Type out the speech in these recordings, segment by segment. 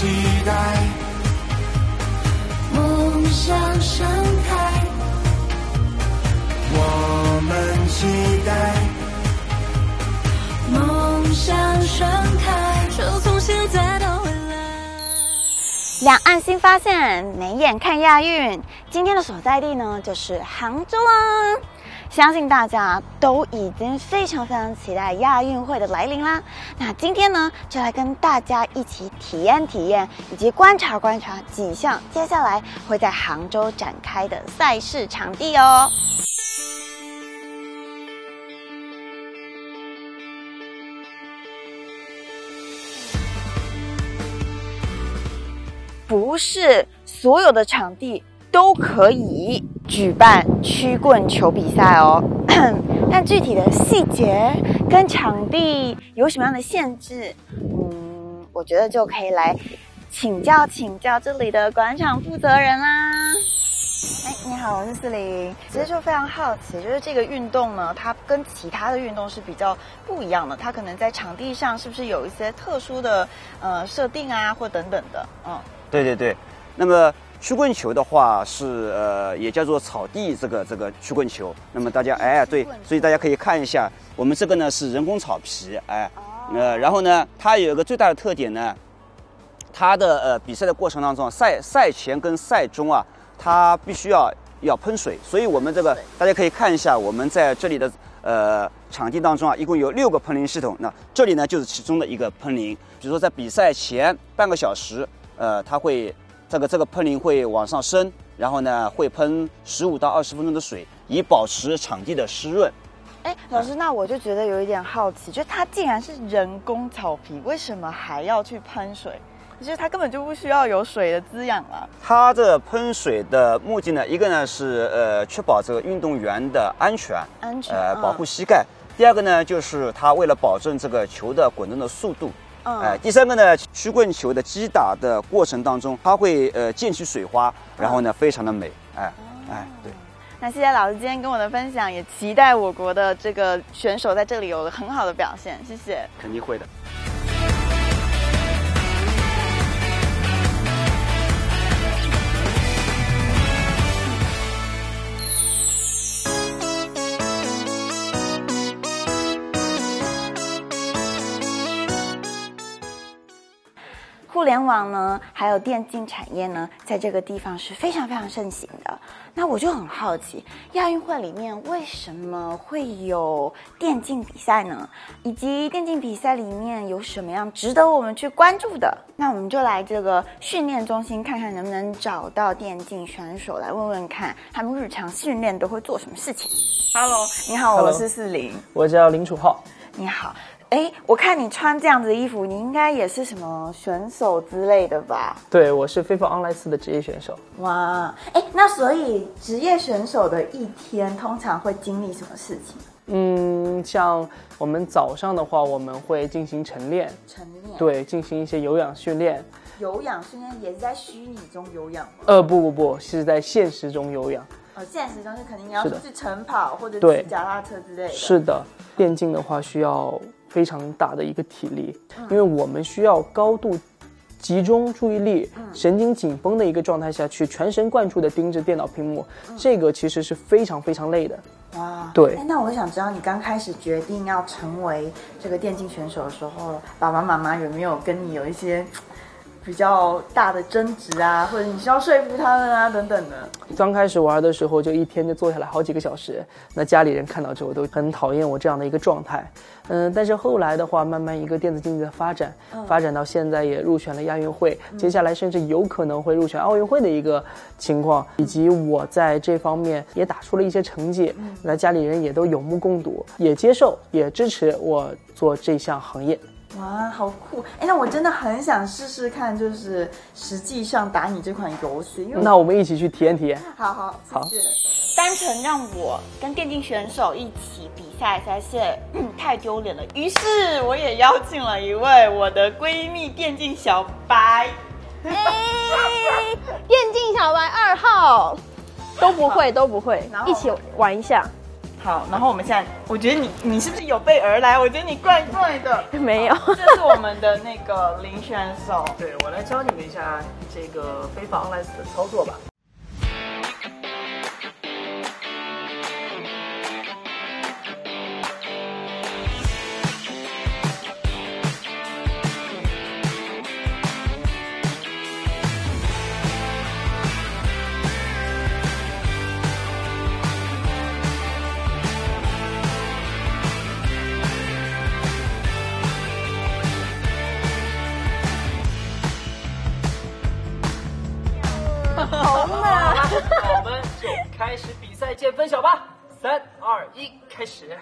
期待，梦想盛开。我们期待，梦想盛开。就从现在到未来。两岸新发现，眉眼看亚运。今天的所在地呢，就是杭州啊。相信大家都已经非常非常期待亚运会的来临啦。那今天呢，就来跟大家一起体验体验，以及观察观察几项接下来会在杭州展开的赛事场地哦。不是所有的场地都可以举办曲棍球比赛哦，但具体的细节跟场地有什么样的限制，嗯，我觉得就可以来请教请教这里的广场负责人啦。哎，你好，我是四零。其实就非常好奇，就是这个运动呢，它跟其他的运动是比较不一样的。它可能在场地上是不是有一些特殊的呃设定啊，或等等的？嗯，对对对，那么曲棍球的话是呃也叫做草地这个这个曲棍球。那么大家哎对，所以大家可以看一下，我们这个呢是人工草皮，哎，呃然后呢它有一个最大的特点呢，它的呃比赛的过程当中，赛赛前跟赛中啊，它必须要要喷水，所以我们这个大家可以看一下，我们在这里的呃场地当中啊，一共有六个喷淋系统，那这里呢就是其中的一个喷淋。比如说在比赛前半个小时，呃，它会这个这个喷淋会往上升，然后呢会喷十五到二十分钟的水，以保持场地的湿润。哎，老师，那我就觉得有一点好奇，就它既然是人工草皮，为什么还要去喷水？就是它根本就不需要有水的滋养了。它这喷水的目的呢，一个呢是呃确保这个运动员的安全，安全呃嗯保护膝盖。第二个呢，就是它为了保证这个球的滚动的速度。嗯哎，第三个呢，曲棍球的击打的过程当中，它会呃溅起水花，然后呢非常的美。哎哎，对。那谢谢老师今天跟我的分享，也期待我国的这个选手在这里有了很好的表现。谢谢。肯定会的。互联网呢，还有电竞产业呢，在这个地方是非常非常盛行的。那我就很好奇，亚运会里面为什么会有电竞比赛呢？以及电竞比赛里面有什么样值得我们去关注的？那我们就来这个训练中心看看能不能找到电竞选手，来问问看他们日常训练都会做什么事情。Hello，你好，我是四零。我叫林楚浩，你好，哎，我看你穿这样子的衣服，你应该也是什么选手之类的吧？对我是 FIFA online 四的职业选手。哇，哎，那所以职业选手的一天通常会经历什么事情？嗯，像我们早上的话，我们会进行晨练，晨练，，对，进行一些有氧训练。有氧训练也是在虚拟中有氧吗？呃，不不不，是在现实中有氧。呃，现实中是肯定你要出去晨跑或者对骑脚踏车之类的。是的，电竞的话需要非常大的一个体力，因为我们需要高度集中注意力、神经紧绷的一个状态下去全神贯注的盯着电脑屏幕，这个其实是非常非常累的。哇，对哎，那我想知道你刚开始决定要成为这个电竞选手的时候，爸爸妈妈有没有跟你有一些比较大的争执啊，或者你需要说服他们啊等等的？刚开始玩的时候，就一天就坐下来好几个小时，那家里人看到之后都很讨厌我这样的一个状态。嗯，但是后来的话，慢慢一个电子竞技的发展，发展到现在也入选了亚运会，接下来甚至有可能会入选奥运会的一个情况，以及我在这方面也打出了一些成绩，那家里人也都有目共睹，也接受也支持我做这项行业。哇，好酷！哎，那我真的很想试试看，就是实际上打你这款游戏，因为那我们一起去体验体验。好好好谢谢单纯让我跟电竞选手一起比赛，实在是、嗯太丢脸了。于是我也邀请了一位我的闺蜜电竞小白。哎，电竞小白二号都不会，都不会然，后一起玩一下。好，然后我们现在，我觉得你你是不是有备而来？我觉得你怪怪的。没有，这是我们的那个林选手。对我来教你们一下这个非法 online 的操作吧。好嘛，那我们就开始比赛见分晓吧。三二一，开始。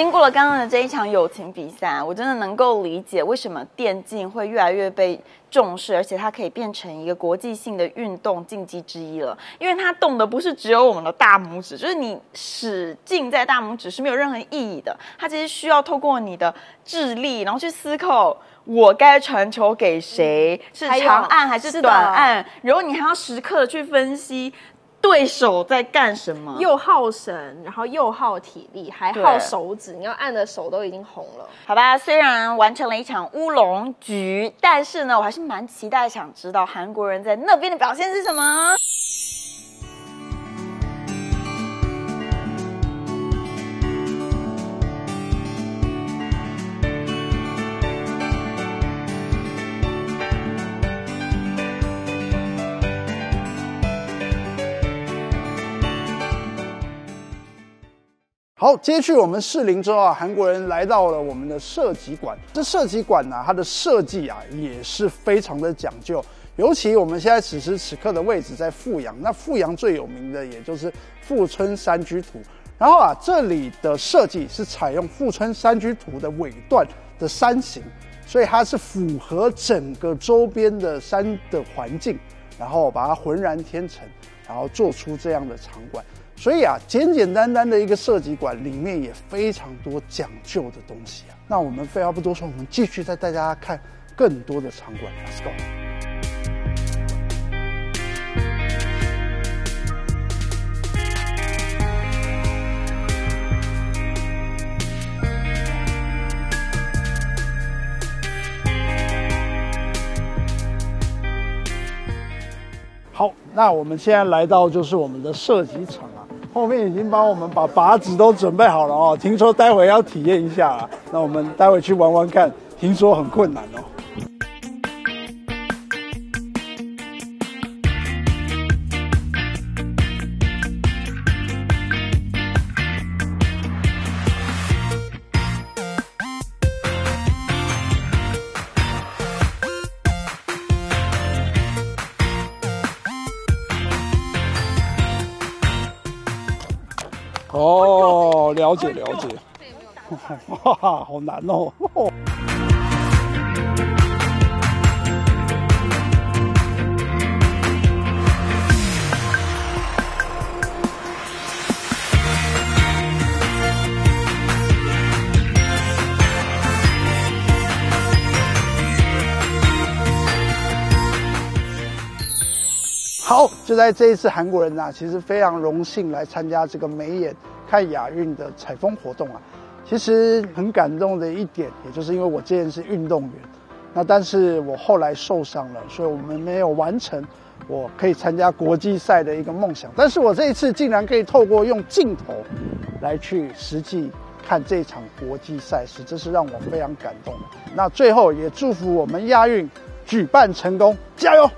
经过了刚刚的这一场友情比赛，我真的能够理解为什么电竞会越来越被重视，而且它可以变成一个国际性的运动竞技之一了。因为它动的不是只有我们的大拇指，就是你使劲在大拇指是没有任何意义的，它其实需要透过你的智力，然后去思考。我该传球给谁？是长按还是短按？然后你还要时刻的去分析对手在干什么。又耗神，然后又耗体力，还耗手指，你要按的手都已经红了。好吧，虽然完成了一场乌龙局，但是呢，我还是蛮期待想知道韩国人在那边的表现是什么。好，接去我们适龄之后啊，韩国人来到了我们的射击馆。这射击馆呢、它的设计啊也是非常的讲究。尤其我们现在此时此刻的位置在富阳，那富阳最有名的也就是富春山居图。然后啊，这里的设计是采用富春山居图的尾段的山形，所以它是符合整个周边的山的环境，然后把它浑然天成，然后做出这样的场馆。所以啊，简简单单的一个设计馆里面也非常多讲究的东西啊。那我们废话不多说，我们继续带大家看更多的场馆。Let's go。好，那我们现在来到就是我们的设计场啊，后面已经帮我们把靶子都准备好了哦。听说待会要体验一下，那我们待会去玩玩看，听说很困难哦。哦，了解了解。哇，好难哦。好，就在这一次，韩国人呐、其实非常荣幸来参加这个眉眼看亚运的采风活动啊。其实很感动的一点，也就是因为我之前是运动员，那但是我后来受伤了，所以我们没有完成我可以参加国际赛的一个梦想。但是我这一次竟然可以透过用镜头来去实际看这场国际赛事，这是让我非常感动的。那最后也祝福我们亚运举办成功，加油！